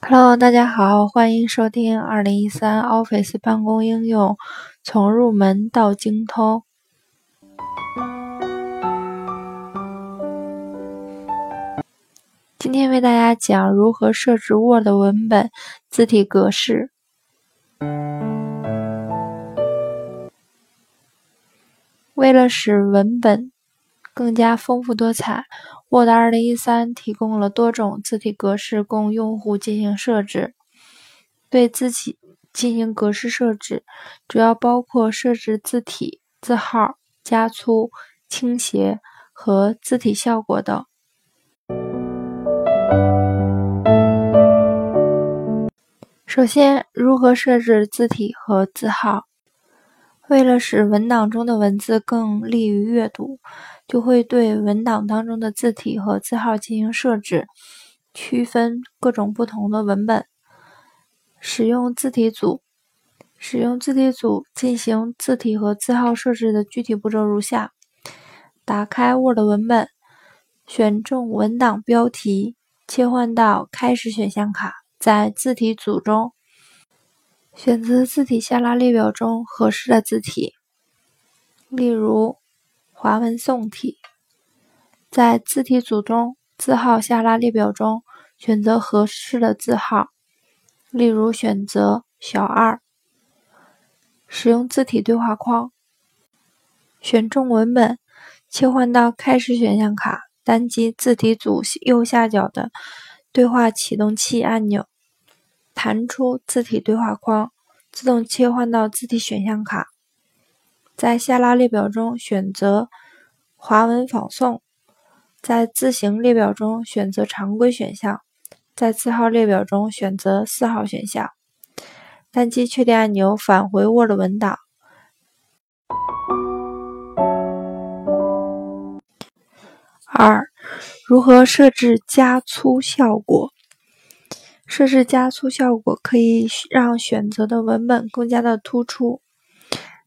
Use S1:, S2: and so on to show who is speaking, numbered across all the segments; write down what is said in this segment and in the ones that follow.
S1: Hello，大家好，欢迎收听二零一三 Office 办公应用从入门到精通。今天为大家讲如何设置 Word 文本字体格式。为了使文本更加丰富多彩，Word 2013提供了多种字体格式供用户进行设置。对字体进行格式设置，主要包括设置字体字号、加粗、倾斜和字体效果等。首先，如何设置字体和字号？为了使文档中的文字更利于阅读，就会对文档当中的字体和字号进行设置，区分各种不同的文本。使用字体组，使用字体组进行字体和字号设置的具体步骤如下：打开 Word 文本，选中文档标题，切换到开始选项卡，在字体组中。选择字体下拉列表中合适的字体，例如华文宋体。在字体组中字号下拉列表中选择合适的字号，例如选择小二。使用字体对话框，选中文本，切换到开始选项卡，单击字体组右下角的对话启动器按钮。弹出字体对话框，自动切换到字体选项卡，在下拉列表中选择华文仿宋，在字形列表中选择常规选项，在字号列表中选择四号选项，单击确定按钮返回 Word 文档。二、如何设置加粗效果？设置加粗效果可以让选择的文本更加的突出。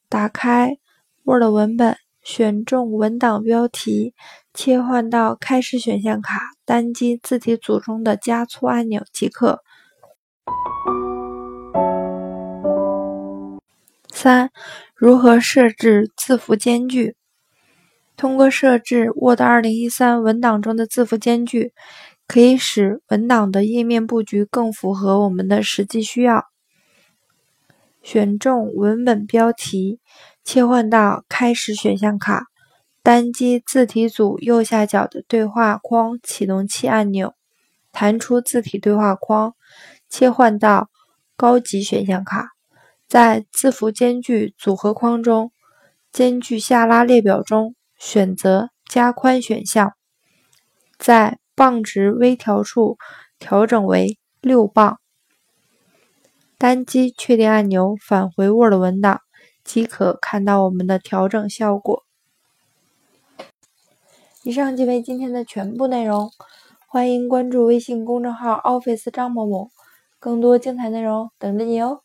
S1: 打开 Word 文本，选中文档标题，切换到开始选项卡，单击字体组中的加粗按钮即可。三、如何设置字符间距？通过设置 Word 2013文档中的字符间距。可以使文档的页面布局更符合我们的实际需要。选中文本标题，切换到开始选项卡，单击字体组右下角的对话框启动器按钮，弹出字体对话框，切换到高级选项卡，在字符间距组合框中，间距下拉列表中选择加宽选项，在磅值微调处调整为六磅，单击确定按钮返回 Word 文档，即可看到我们的调整效果。以上即为今天的全部内容，欢迎关注微信公众号 Office 张某某，更多精彩内容等着你哦。